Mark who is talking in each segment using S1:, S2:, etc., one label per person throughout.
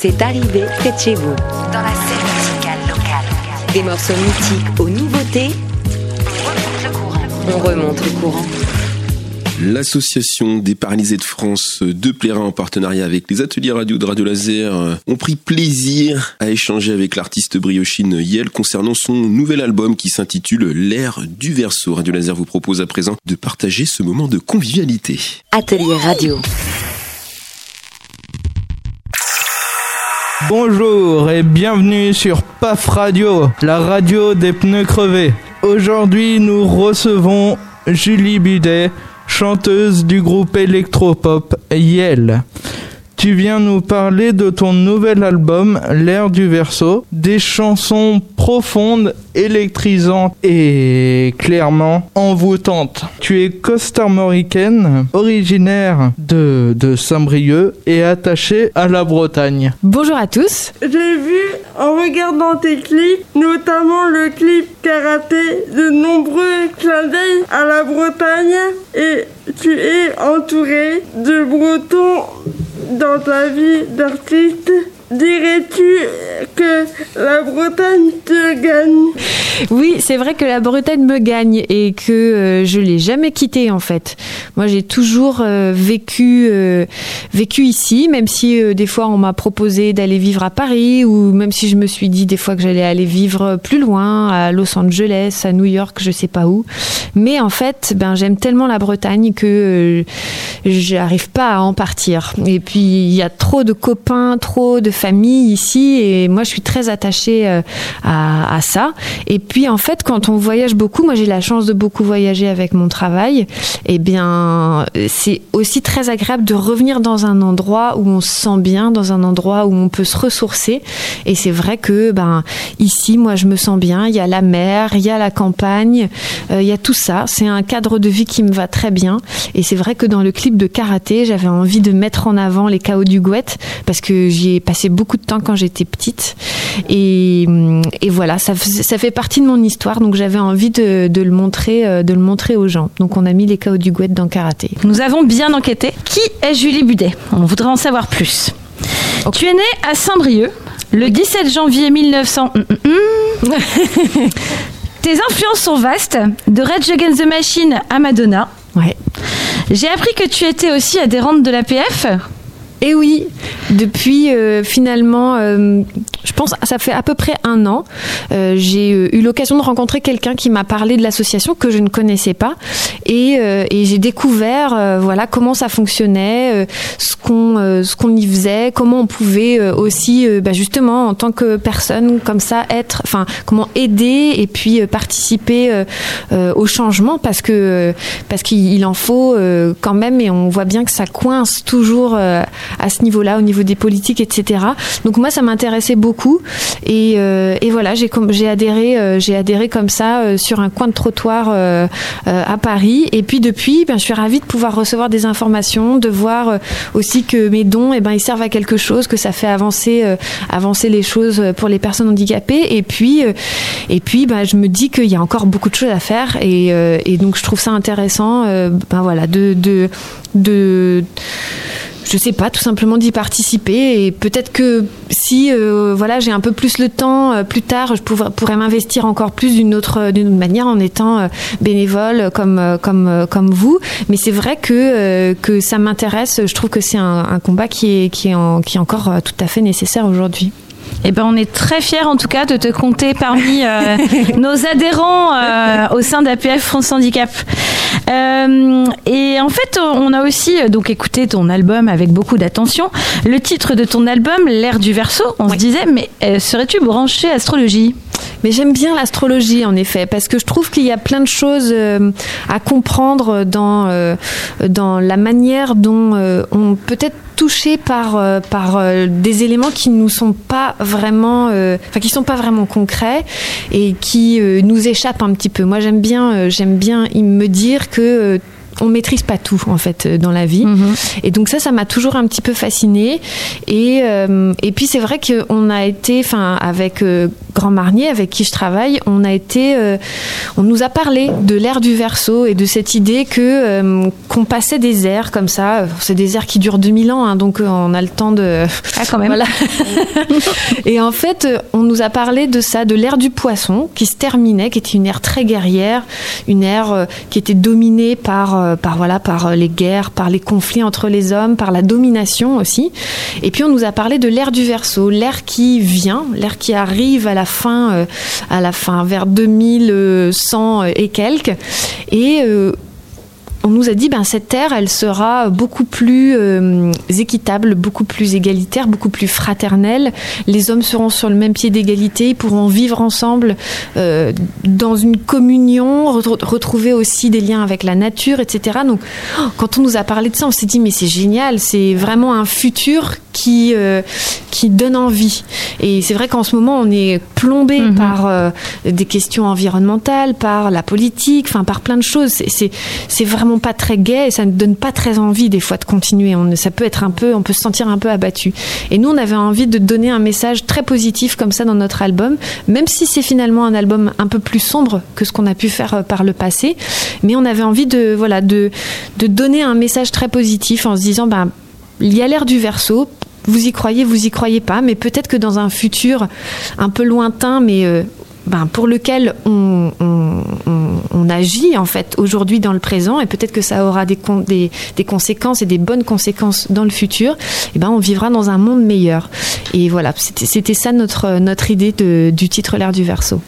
S1: c'est arrivé près de chez vous.
S2: Dans la scène musicale locale.
S1: Des morceaux mythiques aux nouveautés,
S2: On remonte le courant.
S1: on remonte le courant.
S3: L'association des paralysés de France de Plérin en partenariat avec les ateliers radio de Radio Laser euh, ont pris plaisir à échanger avec l'artiste briochine Yel concernant son nouvel album qui s'intitule L'ère du verso. Radio Laser vous propose à présent de partager ce moment de convivialité.
S1: Atelier radio.
S4: Bonjour et bienvenue sur PAF Radio, la radio des pneus crevés. Aujourd'hui, nous recevons Julie Bidet, chanteuse du groupe électropop Yel. Tu viens nous parler de ton nouvel album, L'ère du verso, des chansons profondes, électrisantes et clairement envoûtantes. Tu es costarmoricaine, originaire de, de Saint-Brieuc et attachée à la Bretagne.
S5: Bonjour à tous.
S6: J'ai vu en regardant tes clips, notamment le clip karaté, de nombreux clins d'œil à la Bretagne et tu es entouré de Bretons dans ta vie d'artiste. Dirais-tu que la Bretagne te gagne?
S5: Oui, c'est vrai que la Bretagne me gagne et que euh, je l'ai jamais quittée en fait. Moi, j'ai toujours euh, vécu euh, vécu ici, même si euh, des fois on m'a proposé d'aller vivre à Paris ou même si je me suis dit des fois que j'allais aller vivre plus loin à Los Angeles, à New York, je sais pas où. Mais en fait, ben j'aime tellement la Bretagne que j'arrive pas à en partir. Et puis il y a trop de copains, trop de famille ici et moi je suis très attachée euh, à, ça. Et puis en fait quand on voyage beaucoup, moi j'ai la chance de beaucoup voyager avec mon travail, et bien c'est aussi très agréable de revenir dans un endroit où on se sent bien, dans un endroit où on peut se ressourcer. Et c'est vrai que ben ici moi je me sens bien, il y a la mer, il y a la campagne, euh, il y a tout ça. C'est un cadre de vie qui me va très bien. Et c'est vrai que dans le clip de karaté, j'avais envie de mettre en avant les chaos du Gouette parce que j'y ai passé beaucoup de temps quand j'étais petite. Et, et voilà, ça, ça fait partie de mon histoire, donc j'avais envie de, de le montrer, euh, de le montrer aux gens. Donc on a mis les chaos du Gouette dans karaté.
S7: Nous avons bien enquêté. Qui est Julie Budet? On voudrait en savoir plus. Tu es née à Saint-Brieuc le 17 janvier 1900. Hum, hum, hum. Tes influences sont vastes, de Rage Against the Machine à Madonna.
S5: Ouais.
S7: J'ai appris que tu étais aussi adhérente de l'APF.
S5: Et oui, depuis euh, finalement, euh, je pense, ça fait à peu près un an, euh, j'ai euh, eu l'occasion de rencontrer quelqu'un qui m'a parlé de l'association que je ne connaissais pas, et, euh, et j'ai découvert, voilà, comment ça fonctionnait, ce qu'on ce qu'on y faisait, comment on pouvait aussi, bah, justement, en tant que personne comme ça, être, enfin, comment aider et puis participer au changement, parce que parce qu'il il en faut quand même, et on voit bien que ça coince toujours à ce niveau-là, au niveau des politiques, etc. Donc moi, ça m'intéressait beaucoup, et, et voilà, j'ai j'ai adhéré, euh, adhéré comme ça euh, sur un coin de trottoir euh, à Paris, et puis depuis, ben, je suis ravie de pouvoir recevoir des informations, de voir aussi que mes dons, eh ben, ils servent à quelque chose, que ça fait avancer, avancer les choses pour les personnes handicapées, et puis, et puis, ben, je me dis qu'il y a encore beaucoup de choses à faire, et, donc je trouve ça intéressant, ben voilà, de, de, de je sais pas, tout simplement d'y participer et peut-être que si euh, voilà j'ai un peu plus le temps euh, plus tard, je pourrais, pourrais m'investir encore plus d'une autre d'une autre manière en étant euh, bénévole comme euh, comme euh, comme vous. Mais c'est vrai que euh, que ça m'intéresse. Je trouve que c'est un, combat qui est qui est qui est encore euh, tout à fait nécessaire aujourd'hui.
S7: Eh ben, on est très fiers en tout cas de te compter parmi euh, nos adhérents euh, au sein d'APF France Handicap. Euh, et en fait, on a aussi donc écouté ton album avec beaucoup d'attention. Le titre de ton album, L'ère du verso, on se disait, mais serais-tu branché astrologie?
S5: Mais j'aime bien l'astrologie en effet, parce que je trouve qu'il y a plein de choses euh, à comprendre dans, euh, dans la manière dont euh, on peut être touché par, par des éléments qui nous sont pas vraiment, enfin qui sont pas vraiment concrets et qui nous échappent un petit peu. Moi j'aime bien, j'aime bien me dire que on maîtrise pas tout en fait euh, dans la vie.
S7: Mhm.
S5: Et donc ça, ça m'a toujours un petit peu fascinée. Et, euh, et puis c'est vrai qu'on a été, enfin avec euh, Grand Marnier, avec qui je travaille, on a été, euh, on nous a parlé de l'ère du verso et de cette idée que qu'on passait des airs comme ça. C'est des airs qui durent 2000 ans, hein, donc on a le temps de.
S7: Ah, quand même.
S5: Voilà. et en fait, on nous a parlé de ça, de l'ère du poisson qui se terminait, qui était une ère très guerrière, une ère qui était dominée par, euh, par voilà, par euh, les guerres, par les conflits entre les hommes, par la domination aussi. Et puis on nous a parlé de l'ère du Verseau, l'ère qui vient, l'ère qui arrive à la fin, euh, à la fin vers 2100 et quelques. Et on nous a dit ben cette terre elle sera beaucoup plus euh, équitable, beaucoup plus égalitaire, beaucoup plus fraternelle. Les hommes seront sur le même pied d'égalité, ils pourront vivre ensemble euh, dans une communion, retr- retrouver aussi des liens avec la nature, etc. Donc quand on nous a parlé de ça, on s'est dit mais c'est génial, c'est vraiment un futur qui euh, qui donne envie. Et c'est vrai qu'en ce moment on est plombé
S7: Mhm.
S5: par des questions environnementales, par la politique, enfin par plein de choses. C'est- C'est c'est pas très gai et ça ne donne pas très envie des fois de continuer. On, ça peut être un peu, on peut se sentir un peu abattu. Et nous, on avait envie de donner un message très positif comme ça dans notre album, même si c'est finalement un album un peu plus sombre que ce qu'on a pu faire euh, par le passé. Mais on avait envie de, voilà, de, de donner un message très positif en se disant, ben, il y a l'air du verso. Vous y croyez, vous y croyez pas, mais peut-être que dans un futur un peu lointain, mais euh, ben, pour lequel on, on- on- on agit en fait aujourd'hui dans le présent, et peut-être que ça aura des, con- des, des conséquences et des bonnes conséquences dans le futur, et ben on vivra dans un monde meilleur. Et voilà, c'était c'était ça notre, notre idée de- du titre L'air du verso.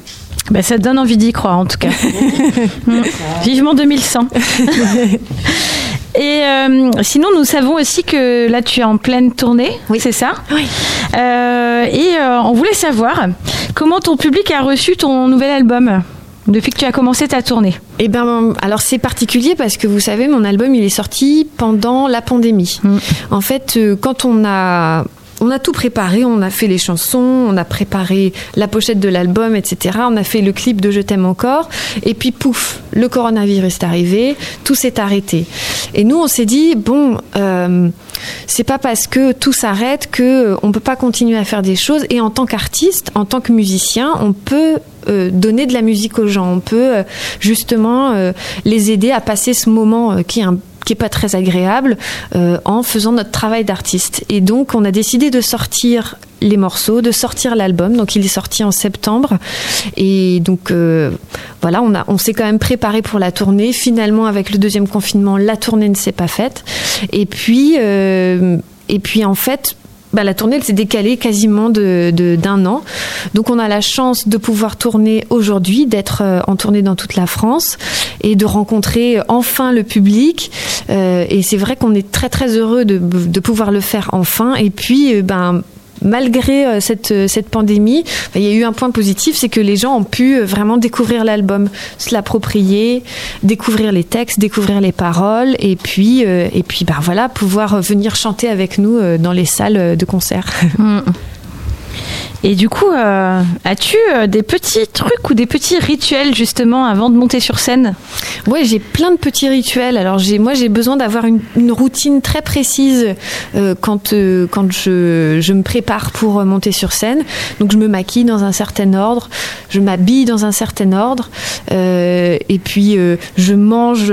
S7: Bah, ça donne envie d'y croire en tout cas. Vivement 2100. Et euh, sinon, nous savons aussi que là, tu es en pleine tournée,
S5: Oui.
S7: c'est ça?
S5: Oui.
S7: Euh, Et euh, on voulait savoir comment ton public a reçu ton nouvel album depuis que tu as commencé ta tournée.
S5: Eh ben, alors c'est particulier parce que vous savez, mon album il est sorti pendant la pandémie.
S7: Mm.
S5: En fait, quand on a on a tout préparé, on a fait les chansons, on a préparé la pochette de l'album, etc. On a fait le clip de Je t'aime encore. Et puis pouf, le coronavirus est arrivé, tout s'est arrêté. Et nous, on s'est dit bon, euh, c'est pas parce que tout s'arrête que euh, on peut pas continuer à faire des choses. Et en tant qu'artiste, en tant que musicien, on peut euh, donner de la musique aux gens. On peut justement les aider à passer ce moment qui est un qui est pas très agréable euh, en faisant notre travail d'artiste. Et donc on a décidé de sortir les morceaux, de sortir l'album. Donc il est sorti en septembre. Et donc euh, voilà, on, on s'est quand même préparé pour la tournée. Finalement, avec le deuxième confinement, la tournée ne s'est pas faite. Et puis, euh, et puis en fait, bah, la tournée elle s'est décalée quasiment de, de- d'un an. Donc on a la chance de pouvoir tourner aujourd'hui, d'être euh, en tournée dans toute la France et de rencontrer enfin le public. Euh, et c'est vrai qu'on est très très heureux de, de pouvoir le faire enfin. Et puis, euh, ben malgré euh, cette, euh, cette pandémie, ben, il y a eu un point positif, c'est que les gens ont pu euh, vraiment découvrir l'album, se l'approprier, découvrir les textes, découvrir les paroles, et puis, et puis ben, voilà, pouvoir venir chanter avec nous dans les salles de concert.
S7: Et du coup, euh, as-tu euh, des petits trucs ou des petits rituels justement avant de monter sur scène?
S5: Ouais, j'ai plein de petits rituels. Alors j'ai, moi, j'ai besoin d'avoir une, une routine très précise euh, quand euh, quand je, je me prépare pour monter sur scène. Donc je me maquille dans un certain ordre, je m'habille dans un certain ordre, et puis je mange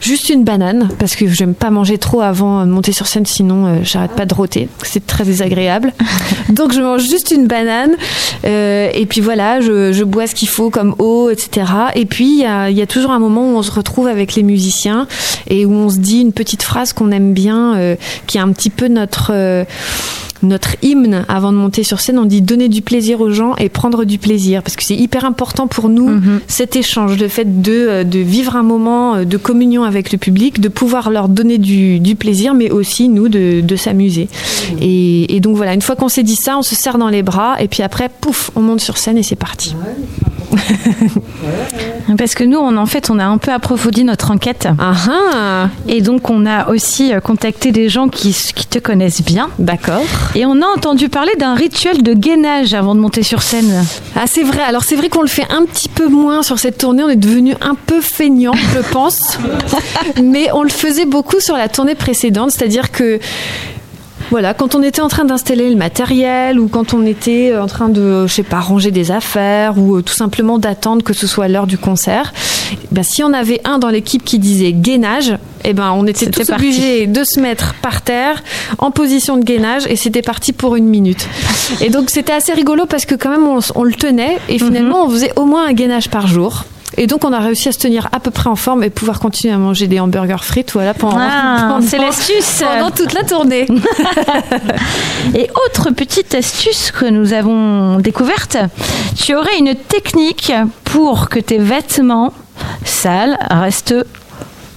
S5: juste une banane parce que j'aime pas manger trop avant de monter sur scène, sinon j'arrête pas de rôter. C'est très désagréable. Donc je mange juste une banane, euh, et puis voilà, je, bois ce qu'il faut comme eau, etc. Et puis il y a, il y a toujours un moment où on se retrouve avec les musiciens et où on se dit une petite phrase qu'on aime bien, euh, qui est un petit peu notre euh, notre hymne avant de monter sur scène, on dit donner du plaisir aux gens et prendre du plaisir parce que c'est hyper important pour nous
S7: Mhm.
S5: cet échange, le fait de, euh, de vivre un moment euh, de communion avec le public, de pouvoir leur donner du, du plaisir, mais aussi nous de, de s'amuser. Et, et donc voilà, une fois qu'on s'est dit ça, on se serre dans les bras et puis après, pouf, on monte sur scène et c'est parti.
S7: Parce que nous, on, en fait, on a un peu approfondi notre enquête.
S5: Ah ah
S7: Et donc, on a aussi euh, contacté des gens qui, qui te connaissent bien.
S5: D'accord.
S7: Et on a entendu parler d'un rituel de gainage avant de monter sur scène.
S5: Ah c'est vrai, alors c'est vrai qu'on le fait un petit peu moins sur cette tournée, on est devenu un peu feignant, je pense. Mais on le faisait beaucoup sur la tournée précédente, c'est-à-dire que voilà, quand on était en train d'installer le matériel ou quand on était en train de, je sais pas, ranger des affaires ou euh, tout simplement d'attendre que ce soit l'heure du concert, ben, si on avait un dans l'équipe qui disait gainage, eh ben, on était
S7: C'était
S5: tous
S7: parti.
S5: obligés de se mettre par terre en position de gainage et c'était parti pour une minute. Et donc c'était assez rigolo parce que quand même on, le tenait et finalement on faisait au moins un gainage par jour. Et donc on a réussi à se tenir à peu près en forme et pouvoir continuer à manger des hamburgers frites voilà pendant,
S7: Ah,
S5: pendant-
S7: c'est l'astuce.
S5: pendant toute la tournée.
S7: Et autre petite astuce que nous avons découverte, tu aurais une technique pour que tes vêtements sales restent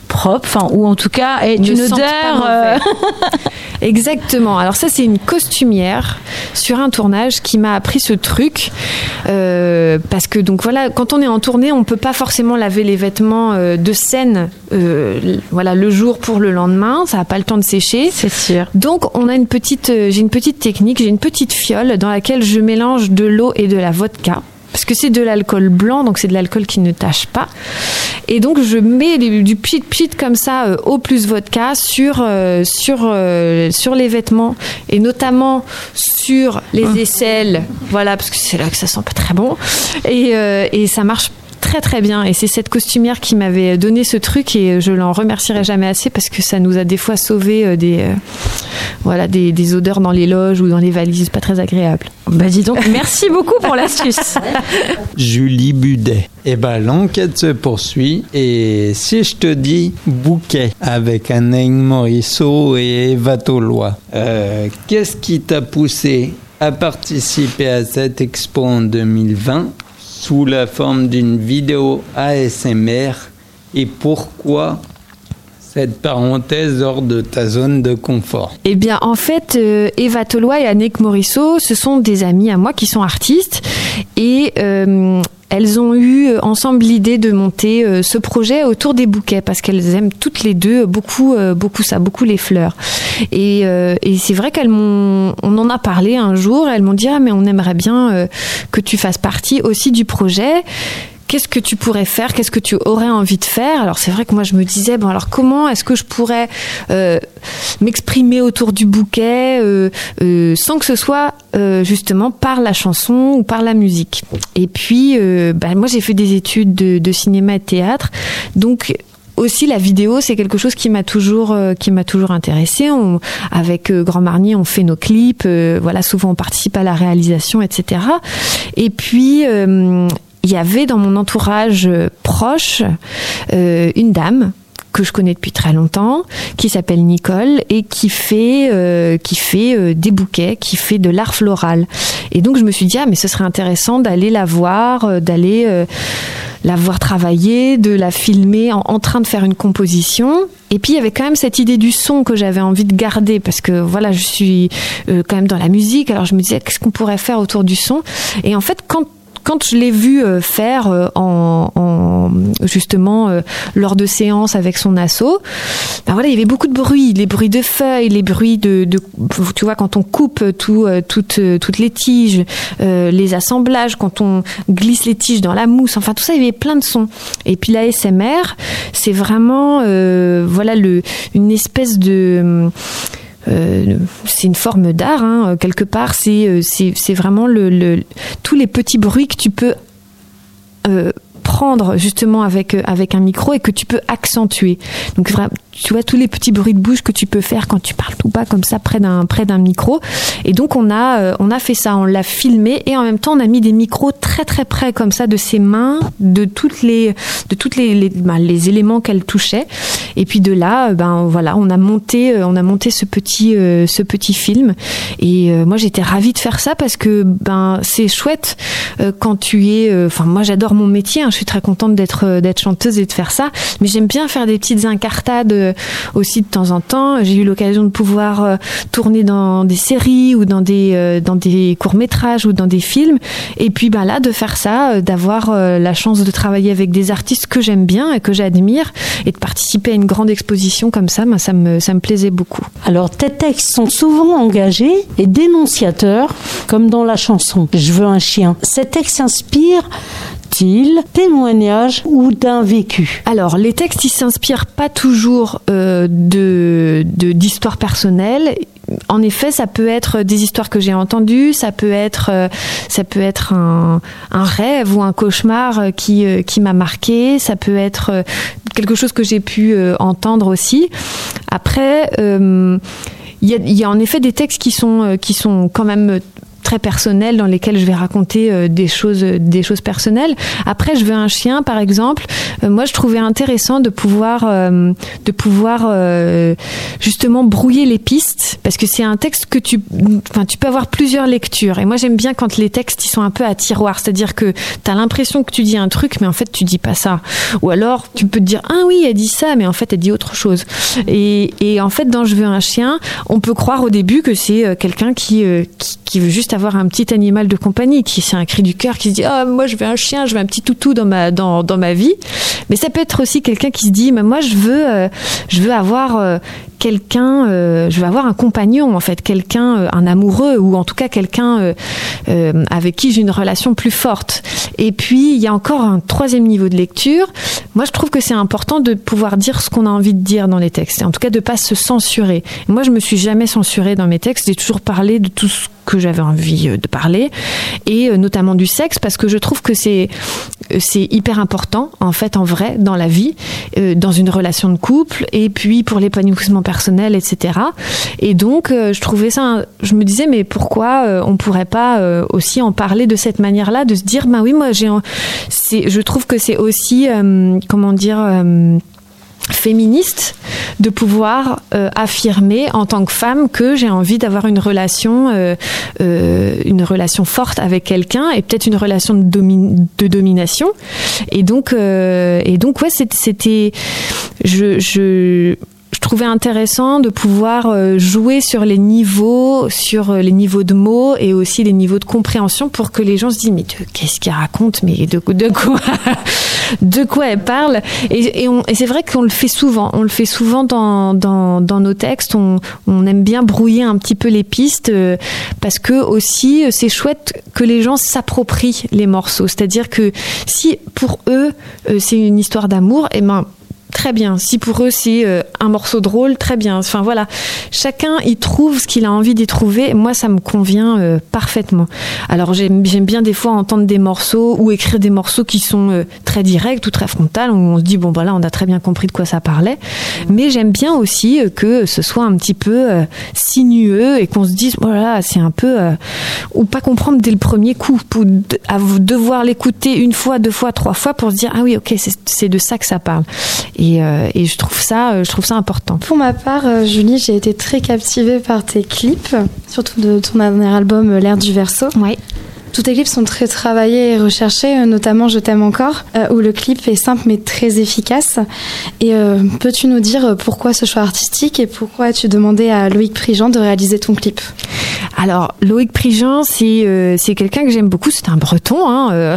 S7: propres, enfin, ou en tout cas
S5: Ne
S7: une odeur. euh.
S5: Exactement. Alors ça, c'est une costumière sur un tournage qui m'a appris ce truc euh, parce que donc voilà, quand on est en tournée, on peut pas forcément laver les vêtements euh, de scène, euh, voilà, le jour pour le lendemain. Ça n'a pas le temps de sécher.
S7: C'est sûr.
S5: Donc on a une petite, euh, j'ai une petite technique, j'ai une petite fiole dans laquelle je mélange de l'eau et de la vodka. Parce que c'est de l'alcool blanc, donc c'est de l'alcool qui ne tâche pas. Et donc je mets du pchit pchit comme ça, euh, eau plus vodka, sur, euh, sur, euh, sur les vêtements et notamment sur les aisselles. Voilà, parce que c'est là que ça sent pas très bon. Et, euh, et ça marche très très bien et c'est cette costumière qui m'avait donné ce truc et je l'en remercierai jamais assez parce que ça nous a des fois sauvé euh, des euh, voilà des, des odeurs dans les loges ou dans les valises pas très agréables.
S7: Bah dis donc, merci beaucoup pour l'astuce.
S8: Julie Budet. Eh ben, l'enquête se poursuit et si je te dis bouquet avec Anaïg Morisseau et Eva Tolois, euh, qu'est-ce qui t'a poussé à participer à cette expo en 2020 sous la forme d'une vidéo ASMR et pourquoi cette parenthèse hors de ta zone de confort
S5: Eh bien, en fait, euh, Eva Tolois et Annick Morisseau, ce sont des amies à moi qui sont artistes et euh, elles ont eu euh, ensemble l'idée de monter ce projet autour des bouquets parce qu'elles aiment toutes les deux beaucoup, beaucoup ça, beaucoup les fleurs. Et, et c'est vrai qu'elles m'ont, on en a parlé un jour. Elles m'ont dit ah mais on aimerait bien que tu fasses partie aussi du projet. Qu'est-ce que tu pourrais faire? Qu'est-ce que tu aurais envie de faire? Alors c'est vrai que moi je me disais bon alors comment est-ce que je pourrais euh, m'exprimer autour du bouquet euh, euh, sans que ce soit euh, justement par la chanson ou par la musique? Et puis euh, bah, moi j'ai fait des études de, cinéma et théâtre, donc aussi la vidéo c'est quelque chose qui m'a toujours euh, qui m'a toujours intéressé avec euh, Grand Marnier on fait nos clips euh, voilà souvent on participe à la réalisation etc et puis il y avait dans mon entourage euh, proche euh, une dame que je connais depuis très longtemps, qui s'appelle Nicole et qui fait euh, qui fait euh, des bouquets, qui fait de l'art floral. Et donc je me suis dit ah mais ce serait intéressant d'aller la voir, euh, d'aller euh, la voir travailler, de la filmer en, en train de faire une composition. Et puis il y avait quand même cette idée du son que j'avais envie de garder parce que voilà je suis euh, quand même dans la musique. Alors je me disais qu'est-ce qu'on pourrait faire autour du son? Et en fait quand quand je l'ai vu euh, faire euh, en, en- justement euh, lors de séances avec son assaut, ben voilà, il y avait beaucoup de bruit, les bruits de feuilles, les bruits de, de tu vois quand on coupe tout, toutes, toutes les tiges, les assemblages, quand on glisse les tiges dans la mousse, enfin tout ça, il y avait plein de sons. Et puis la SMR, c'est vraiment voilà le une espèce de euh, c'est une forme d'art hein, quelque part c'est euh, vraiment le, tous les petits bruits que tu peux euh, prendre justement avec euh, avec un micro et que tu peux accentuer. Donc tu vois tous les petits bruits de bouche que tu peux faire quand tu parles tout bas comme ça près d'un près d'un micro. Et donc on a euh, on a fait ça, on l'a filmé et en même temps on a mis des micros très très près comme ça de ses mains, de toutes les de toutes les les, bah, éléments qu'elle touchait. Et puis de là, ben voilà, on a monté, on a monté ce petit, ce petit film. Et moi, j'étais ravie de faire ça parce que ben c'est chouette quand tu es. Enfin, moi, j'adore mon métier. Hein, je suis très contente d'être d'être chanteuse et de faire ça. Mais j'aime bien faire des petites incartades aussi de temps en temps. J'ai eu l'occasion de pouvoir tourner dans des séries ou dans des dans des courts métrages ou dans des films. Et puis ben là, de faire ça, d'avoir la chance de travailler avec des artistes que j'aime bien et que j'admire et de participer à une grande exposition comme ça, ben, ça, me, ça me plaisait beaucoup.
S9: Alors tes textes sont souvent engagés et dénonciateurs, comme dans la chanson Je veux un chien. Ces textes s'inspirent témoignages ou d'un vécu.
S5: Alors, les textes, ils s'inspirent pas toujours euh, de d'histoires personnelles. En effet, ça peut être des histoires que j'ai entendues, ça peut être, euh, ça peut être un, rêve ou un cauchemar qui, euh, qui m'a marqué, ça peut être quelque chose que j'ai pu entendre aussi. Après, il y, a, y, a, en effet des textes qui sont, qui sont quand même très personnels dans lesquels je vais raconter euh, des choses, des choses personnelles. Après, je veux un chien, par exemple. Euh, moi, je trouvais intéressant de pouvoir, euh, de pouvoir justement brouiller les pistes, parce que c'est un texte que tu, enfin, tu peux avoir plusieurs lectures. Et moi, j'aime bien quand les textes ils sont un peu à tiroir, c'est-à-dire que tu as l'impression que tu dis un truc, mais en fait, tu dis pas ça. Ou alors, tu peux te dire ah oui, elle dit ça, mais en fait, elle dit autre chose. Et, et en fait, dans Je veux un chien, on peut croire au début que c'est quelqu'un qui, qui, veut avoir un petit animal de compagnie, qui c'est un cri du cœur, qui se dit oh, moi je veux un chien, je veux un petit toutou dans ma dans, dans ma vie. Mais ça peut être aussi quelqu'un qui se dit mais moi je veux euh, je veux avoir euh, quelqu'un, euh, je veux avoir un compagnon en fait, quelqu'un, euh, un amoureux ou en tout cas quelqu'un euh, avec qui j'ai une relation plus forte. Et puis il y a encore un troisième niveau de lecture. Moi je trouve que c'est important de pouvoir dire ce qu'on a envie de dire dans les textes, en tout cas de pas se censurer. moi je me suis jamais censurée dans mes textes, j'ai toujours parlé de tout ce que j'avais envie de parler et notamment du sexe parce que je trouve que c'est c'est hyper important en fait en vrai dans la vie dans une relation de couple et puis pour l'épanouissement personnel, etc. Et donc, euh, je trouvais ça, je me disais, mais pourquoi euh, on pourrait pas euh, aussi en parler de cette manière-là, de se dire, bah oui, moi, j'ai, je trouve que c'est aussi, comment dire, féministe de pouvoir affirmer en tant que femme que j'ai envie d'avoir une relation une relation forte avec quelqu'un et peut-être une relation de, de domination et donc et donc ouais c'était je je trouvais intéressant de pouvoir euh, jouer sur les niveaux, sur euh, les niveaux de mots et aussi les niveaux de compréhension pour que les gens se disent mais qu'est-ce qu'elle raconte, mais de, quoi, de quoi elle parle? Et, c'est vrai qu'on le fait souvent, on le fait souvent dans, nos textes. On, on, aime bien brouiller un petit peu les pistes euh, parce que aussi c'est chouette que les gens s'approprient les morceaux. C'est-à-dire que si pour eux c'est une histoire d'amour, et eh ben très bien. Si pour eux c'est euh, un morceau drôle, très bien. Enfin voilà, chacun y trouve ce qu'il a envie d'y trouver. Moi, ça me convient euh, parfaitement. Alors j'aime bien des fois entendre des morceaux ou écrire des morceaux qui sont euh, très directs ou très frontales où on se dit bon voilà, on a très bien compris de quoi ça parlait. Mais j'aime bien aussi que ce soit un petit peu sinueux et qu'on se dise voilà, c'est un peu ou pas comprendre dès le premier coup, pour devoir l'écouter une fois, deux fois, trois fois pour se dire ah oui ok c'est de ça que ça parle. Euh, et, je trouve ça, euh, je trouve ça important.
S10: Pour ma part, euh, Julie, j'ai été très captivée par tes clips, surtout de ton dernier album, L'air du verso.
S5: Oui.
S10: Tous tes clips sont très travaillés et recherchés, notamment Je t'aime encore, où le clip est simple mais très efficace. Et euh, peux-tu nous dire pourquoi ce choix artistique et pourquoi as-tu demandé à Loïc Prigent de réaliser ton clip?
S5: Alors, Loïc Prigent, c'est c'est quelqu'un que j'aime beaucoup. C'est un breton hein,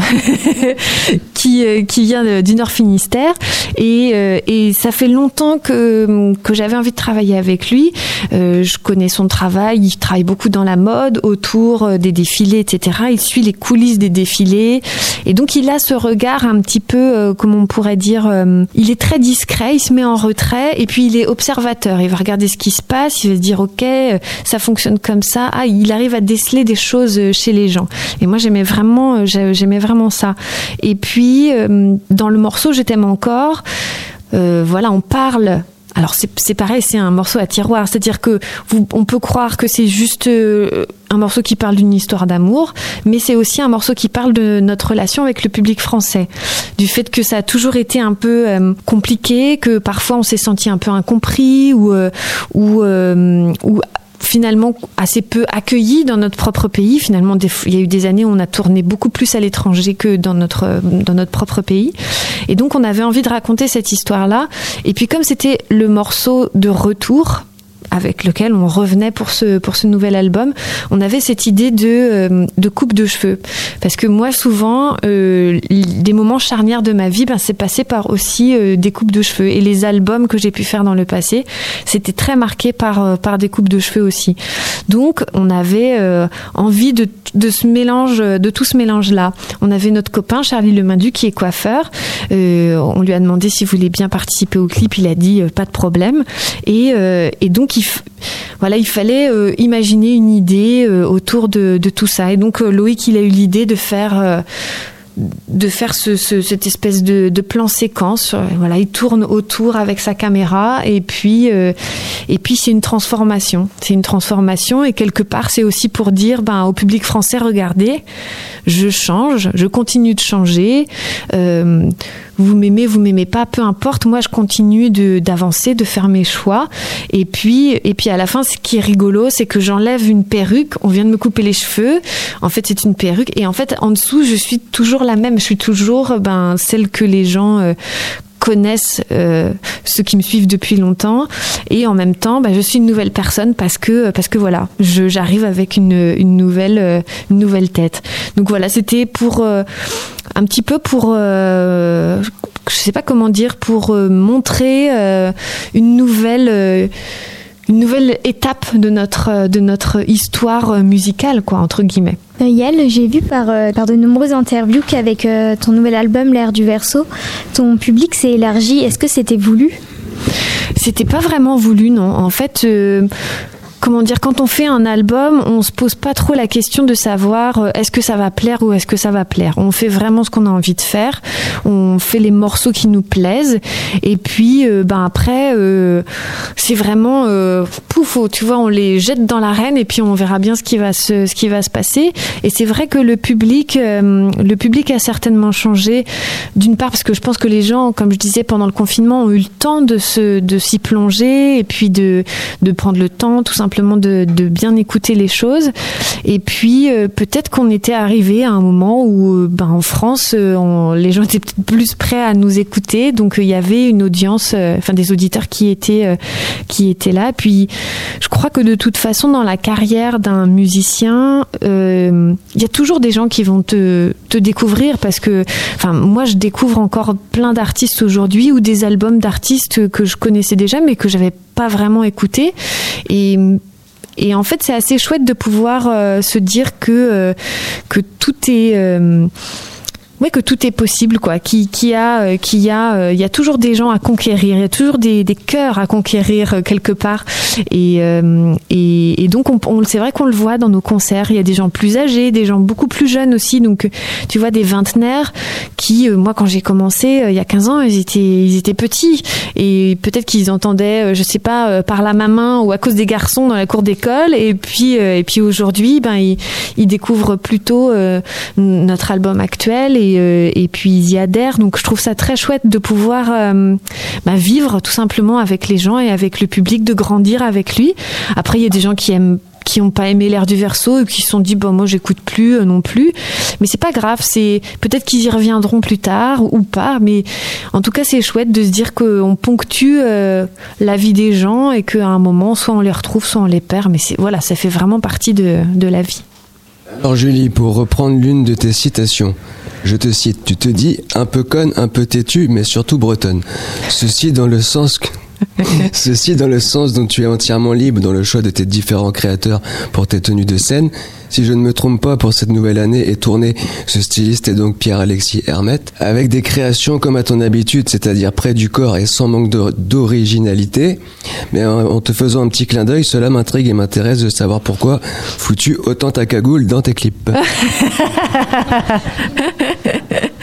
S5: qui, qui vient du Nord Finistère. Et, et ça fait longtemps que, que j'avais envie de travailler avec lui. je connais son travail. Il travaille beaucoup dans la mode, autour des défilés, etc. Il suit les coulisses des défilés. Et donc il a ce regard un petit peu, euh, comme on pourrait dire, euh, il est très discret, il se met en retrait et puis il est observateur. Il va regarder ce qui se passe, il va se dire ok, euh, ça fonctionne comme ça. Ah, il arrive à déceler des choses chez les gens. Et moi j'aimais vraiment, j'aimais vraiment ça. Et puis dans le morceau Je t'aime encore, voilà, on parle alors c'est pareil, c'est un morceau à tiroir, c'est-à-dire que on peut croire que c'est juste euh, un morceau qui parle d'une histoire d'amour, mais c'est aussi un morceau qui parle de notre relation avec le public français, du fait que ça a toujours été un peu euh, compliqué, que parfois on s'est senti un peu incompris euh, ou, ou finalement assez peu accueillis dans notre propre pays. Finalement, il y a eu des années où on a tourné beaucoup plus à l'étranger que dans notre, dans notre propre pays. Et donc, on avait envie de raconter cette histoire-là. Et puis, comme c'était le morceau de retour, avec lequel on revenait pour ce, pour ce nouvel album, on avait cette idée de, euh, de coupe de cheveux. Parce que moi, souvent, euh, des moments charnières de ma vie, ben, c'est passé par aussi euh, des coupes de cheveux. Et les albums que j'ai pu faire dans le passé, c'était très marqué par, par des coupes de cheveux aussi. Donc, on avait envie de, de ce mélange, de tout ce mélange-là. On avait notre copain Charlie Lemindu qui est coiffeur. on lui a demandé s'il voulait bien participer au clip. Il a dit pas de problème. Et, et donc, il voilà, il fallait euh, imaginer une idée euh, autour de, tout ça. Et donc euh, Loïc, il a eu l'idée de faire de faire cette espèce de, plan séquence. Voilà, il tourne autour avec sa caméra et puis et puis c'est une transformation. C'est une transformation et quelque part c'est aussi pour dire ben au public français regardez, je change, je continue de changer vous m'aimez, vous m'aimez pas, peu importe. Moi, je continue d'avancer, de, faire mes choix. Et puis, et puis à la fin, ce qui est rigolo, c'est que j'enlève une perruque. On vient de me couper les cheveux. En fait, c'est une perruque. Et en fait, en dessous, je suis toujours la même. Je suis toujours ben celle que les gens euh, connaissent euh, ceux qui me suivent depuis longtemps. Et en même temps bah, je suis une nouvelle personne parce que parce que voilà j'arrive avec une, une nouvelle euh, nouvelle tête. Donc voilà c'était pour euh, un petit peu pour je sais pas comment dire pour montrer une nouvelle une nouvelle étape de notre, de notre histoire musicale, quoi, entre guillemets.
S11: Euh, Yael, j'ai vu par, euh, par de nombreuses interviews qu'avec euh, ton nouvel album L'air du verso, ton public s'est élargi. Est-ce que c'était voulu?
S5: C'était pas vraiment voulu, non. En fait, comment dire, quand on fait un album, on se pose pas trop la question de savoir euh, est-ce que ça va plaire ou est-ce que ça va plaire. On fait vraiment ce qu'on a envie de faire. On fait les morceaux qui nous plaisent. Et puis, euh, ben après, euh, c'est vraiment pouf, oh, tu vois, on les jette dans l'arène et puis on verra bien ce qui va se, ce qui va se passer. Et c'est vrai que le public, le public a certainement changé. D'une part parce que je pense que les gens, comme je disais pendant le confinement, ont eu le temps de se, de s'y plonger et puis de, de prendre le temps, tout simplement de, bien écouter les choses. Et puis euh, peut-être qu'on était arrivé à un moment où, euh, ben, en France, euh, les gens étaient plus prêts à nous écouter, donc il y avait une audience, enfin des auditeurs qui étaient qui étaient là. Puis je crois que de toute façon, dans la carrière d'un musicien, il y a toujours des gens qui vont te, te découvrir parce que, enfin, moi, je découvre encore plein d'artistes aujourd'hui ou des albums d'artistes que je connaissais déjà, mais que j'avais pas vraiment écouté. Et en fait, c'est assez chouette de pouvoir euh, se dire que euh, tout est euh, que tout est possible, quoi. Qui, qui a, euh, qui a, euh, il y a toujours des gens à conquérir, il y a toujours des, des cœurs à conquérir euh, quelque part. Et, et, et, donc, on, c'est vrai qu'on le voit dans nos concerts. Il y a des gens plus âgés, des gens beaucoup plus jeunes aussi. Donc, tu vois, des vingtenaires qui, moi, quand j'ai commencé il y a 15 ans, ils étaient, ils étaient petits et peut-être qu'ils entendaient, je sais pas, par la main ou à cause des garçons dans la cour d'école. Et puis, et puis aujourd'hui, ben, ils, ils découvrent plutôt notre album actuel euh, et, puis ils y adhèrent. Donc je trouve ça très chouette de pouvoir euh, bah, vivre tout simplement avec les gens et avec le public, de grandir avec lui. Après, il y a des gens qui aiment qui n'ont pas aimé l'air du verso et qui se sont dit bon moi j'écoute plus euh, non plus mais c'est pas grave c'est peut-être qu'ils y reviendront plus tard ou pas mais en tout cas c'est chouette de se dire qu'on ponctue la vie des gens et qu'à un moment soit on les retrouve soit on les perd mais voilà ça fait vraiment partie de la vie
S12: alors Julie pour reprendre l'une de tes citations je te cite, tu te dis un peu conne, un peu têtu, mais surtout bretonne. Ceci dans le sens que Ceci dans le sens dont tu es entièrement libre dans le choix de tes différents créateurs pour tes tenues de scène. Si je ne me trompe pas, pour cette nouvelle année est tourné ce styliste est donc Pierre-Alexis Hermette, avec des créations comme à ton habitude, c'est-à-dire près du corps et sans manque d'originalité. Mais en, te faisant un petit clin d'œil, cela m'intrigue et m'intéresse de savoir pourquoi fous-tu autant ta cagoule dans tes clips.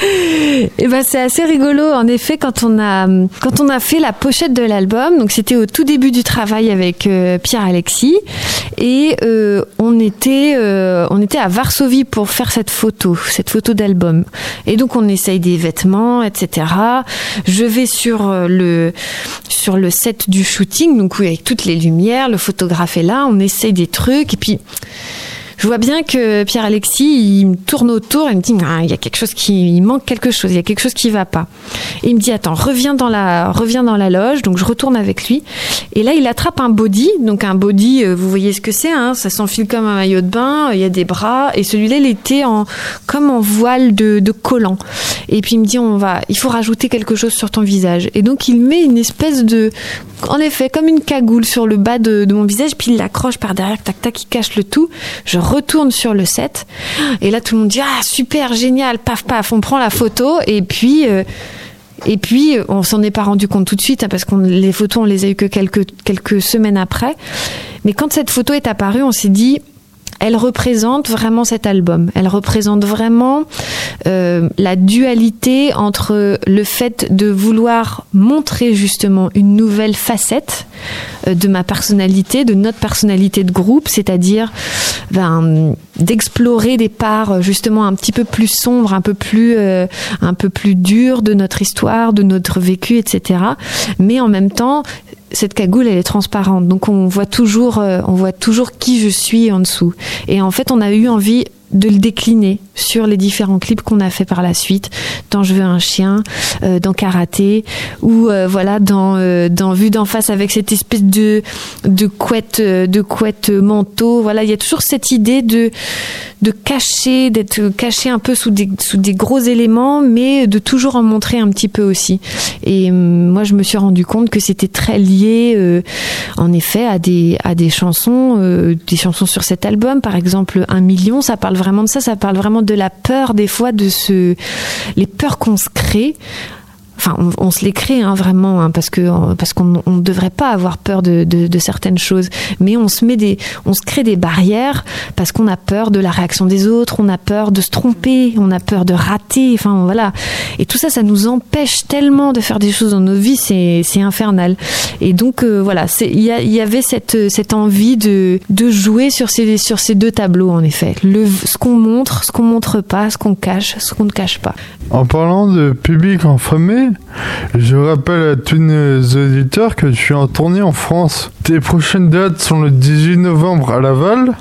S5: Et ben c'est assez rigolo en effet quand on a quand on a fait la pochette de l'album. Donc c'était au tout début du travail avec euh, Pierre Alexis et euh, on était euh, on était à Varsovie pour faire cette photo, cette photo d'album. Et donc on essaye des vêtements, etc. Je vais sur euh, le sur le set du shooting, donc avec toutes les lumières, le photographe est là, on essaye des trucs et puis je vois bien que Pierre Alexis, il me tourne autour et me dit ah, il y a quelque chose qui il manque quelque chose, il y a quelque chose qui va pas. Il me dit attends, reviens dans la reviens dans la loge. Donc je retourne avec lui et là il attrape un body, donc un body, euh, vous voyez ce que c'est, hein, ça s'enfile comme un maillot de bain, il y a des bras et celui-là il était en comme en voile de, de collant. Et puis il me dit on va, il faut rajouter quelque chose sur ton visage. Et donc il met une espèce de, en effet comme une cagoule sur le bas de, de mon visage, puis il l'accroche par derrière, tac tac, il cache le tout. Je retourne sur le set. Et là tout le monde dit ah super génial paf paf on prend la photo. Et puis euh, et puis on s'en est pas rendu compte tout de suite hein, parce que les photos on les a eu que quelques quelques semaines après. Mais quand cette photo est apparue on s'est dit elle représente vraiment cet album. Elle représente vraiment euh, la dualité entre le fait de vouloir montrer justement une nouvelle facette euh, de ma personnalité, de notre personnalité de groupe, c'est-à-dire ben, d'explorer des parts justement un petit peu plus sombres, un peu plus, euh, un peu plus dures de notre histoire, de notre vécu, etc. Mais en même temps, cette cagoule elle est transparente. Donc on voit toujours euh, on voit toujours qui je suis en dessous. Et en fait on a eu envie de le décliner sur les différents clips qu'on a fait par la suite dans Je veux un chien euh, dans karaté ou euh, voilà dans euh, dans vue d'en face avec cette espèce de de couette euh, de couette manteau. Voilà il y a toujours cette idée de de cacher d'être caché un peu sous des sous des gros éléments mais de toujours en montrer un petit peu aussi. Et hum, moi je me suis rendu compte que c'était très lié en effet à des à des chansons des chansons sur cet album. Par exemple un million ça parle vraiment de ça ça parle vraiment de la peur des fois de ce les peurs qu'on se crée Enfin, on, se les crée hein, vraiment, hein, parce que parce qu'on ne devrait pas avoir peur de, de, certaines choses, mais on se met des, on se crée des barrières parce qu'on a peur de la réaction des autres, on a peur de se tromper, on a peur de rater, enfin voilà. Et tout ça, ça nous empêche tellement de faire des choses dans nos vies, c'est infernal. Et donc euh, voilà, il y, avait cette cette envie de de jouer sur ces sur ces deux tableaux en effet, le ce qu'on montre, ce qu'on montre pas, ce qu'on cache, ce qu'on ne cache pas.
S13: En parlant de public enflammé, je rappelle à tous nos auditeurs que tu es en tournée en France. Tes prochaines dates sont le 18 novembre à Laval,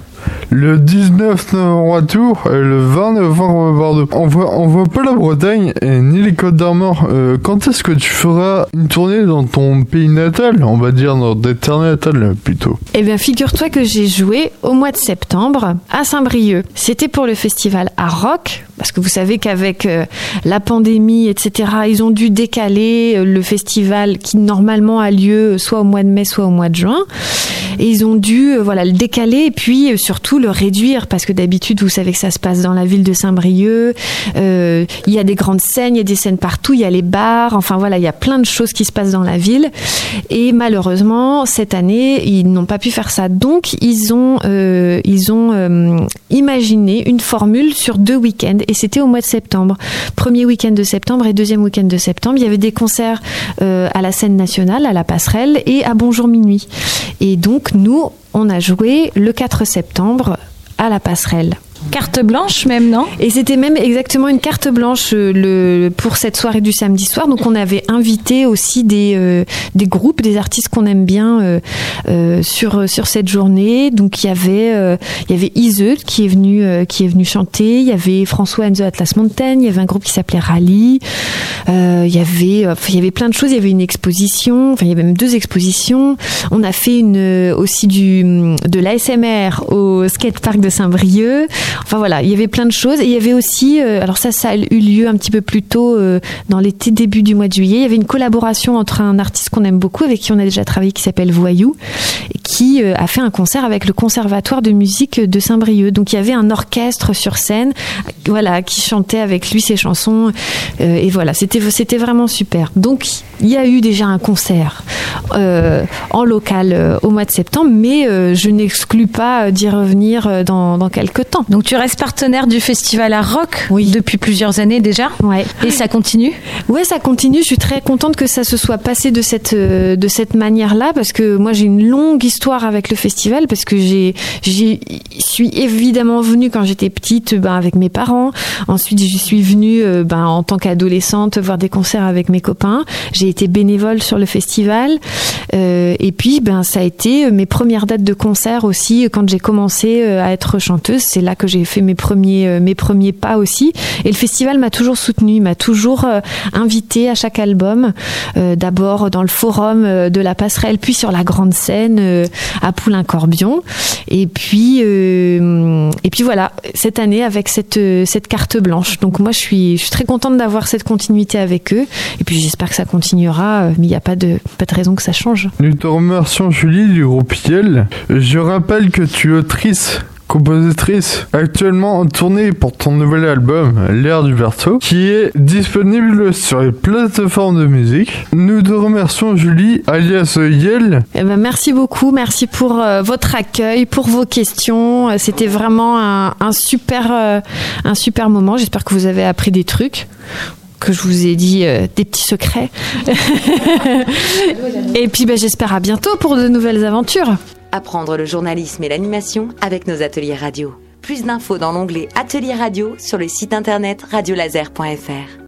S13: le 19 novembre à Tours et le 20 novembre à Bordeaux. On voit, on voit pas la Bretagne et ni les Côtes d'Armor. Euh, quand est-ce que tu feras une tournée dans ton pays natal? On va dire dans tes terres natales plutôt.
S5: Eh bien, figure-toi que j'ai joué au mois de septembre à Saint-Brieuc. C'était pour le festival à Rock, parce que vous savez qu'avec euh, la pandémie, etc., ils ont dû décaler euh, le festival qui normalement a lieu soit au mois de mai, soit au mois de juin. Et ils ont dû voilà le décaler et puis surtout le réduire parce que d'habitude vous savez que ça se passe dans la ville de Saint-Brieuc. Euh, il y a des grandes scènes, il y a des scènes partout, il y a les bars. Enfin voilà, il y a plein de choses qui se passent dans la ville. Et malheureusement cette année ils n'ont pas pu faire ça. Donc ils ont euh, ils ont euh, imaginé une formule sur deux week-ends et c'était au mois de septembre. Premier week-end de septembre et deuxième week-end de septembre. Il y avait des concerts à la scène nationale, à la passerelle et à Bonjour Minuit. Et donc nous, on a joué le 4 septembre à la passerelle.
S7: Carte blanche même, non?
S5: Et c'était même exactement une carte blanche euh, pour cette soirée du samedi soir. Donc on avait invité aussi des, euh, des groupes, des artistes qu'on aime bien euh, sur, sur cette journée. Donc il y avait, il avait Ise qui est venu qui est venu chanter. Il y avait François and the Atlas Mountain. Il y avait un groupe qui s'appelait Rally. Il y avait il y avait plein de choses. Il y avait une exposition. Enfin il y avait même deux expositions. On a fait une aussi du de l'ASMR au skatepark de Saint-Brieuc. Enfin voilà, il y avait plein de choses. Il y avait aussi, euh, alors ça, ça a eu lieu un petit peu plus tôt euh, dans l'été, début du mois de juillet. Il y avait une collaboration entre un artiste qu'on aime beaucoup, avec qui on a déjà travaillé, qui s'appelle Voyou, qui euh, a fait un concert avec le Conservatoire de musique de Saint-Brieuc. Donc il y avait un orchestre sur scène, voilà, qui chantait avec lui ses chansons. Et voilà, c'était c'était vraiment super. Donc il y a eu déjà un concert euh, en local euh, au mois de septembre, mais euh, je n'exclus pas d'y revenir dans, dans quelques temps.
S7: Donc tu restes partenaire du festival Art Rock
S5: Oui.
S7: depuis plusieurs années déjà
S5: Ouais.
S7: et ça continue
S5: Ouais, ça continue. Je suis très contente que ça se soit passé de cette de cette manière-là parce que moi j'ai une longue histoire avec le festival parce que j'ai j'y suis évidemment venue quand j'étais petite ben, avec mes parents. Ensuite, j'y suis venue ben, en tant qu'adolescente voir des concerts avec mes copains. J'ai été bénévole sur le festival Euh, et puis ben ça a été euh, mes premières dates de concert aussi euh, quand j'ai commencé à être chanteuse. C'est là que j'ai fait mes premiers mes premiers pas aussi. Et le festival m'a toujours soutenue, m'a toujours euh, invité à chaque album. D'abord dans le forum de la passerelle, puis sur la grande scène à Poulain-Corbion. Et puis et puis voilà cette année avec cette cette carte blanche. Donc moi je suis je suis très contente d'avoir cette continuité avec eux. Et puis j'espère que ça continuera. Euh, Mais il n'y a pas de pas de raison que ça change.
S13: Nous te remercions Julie du groupe Yel. Je rappelle que tu es autrice compositrice actuellement en tournée pour ton nouvel album L'air du verso qui est disponible sur les plateformes de musique. Nous te remercions Julie alias Yel.
S5: Eh ben, merci beaucoup, merci pour euh, votre accueil, pour vos questions. Euh, C'était vraiment un, un super, euh, un super moment. J'espère que vous avez appris des trucs que je vous ai dit euh, des petits secrets. et puis ben, j'espère à bientôt pour de nouvelles aventures.
S1: Apprendre le journalisme et l'animation avec nos ateliers radio. Plus d'infos dans l'onglet Ateliers radio sur le site internet radiolaser.fr.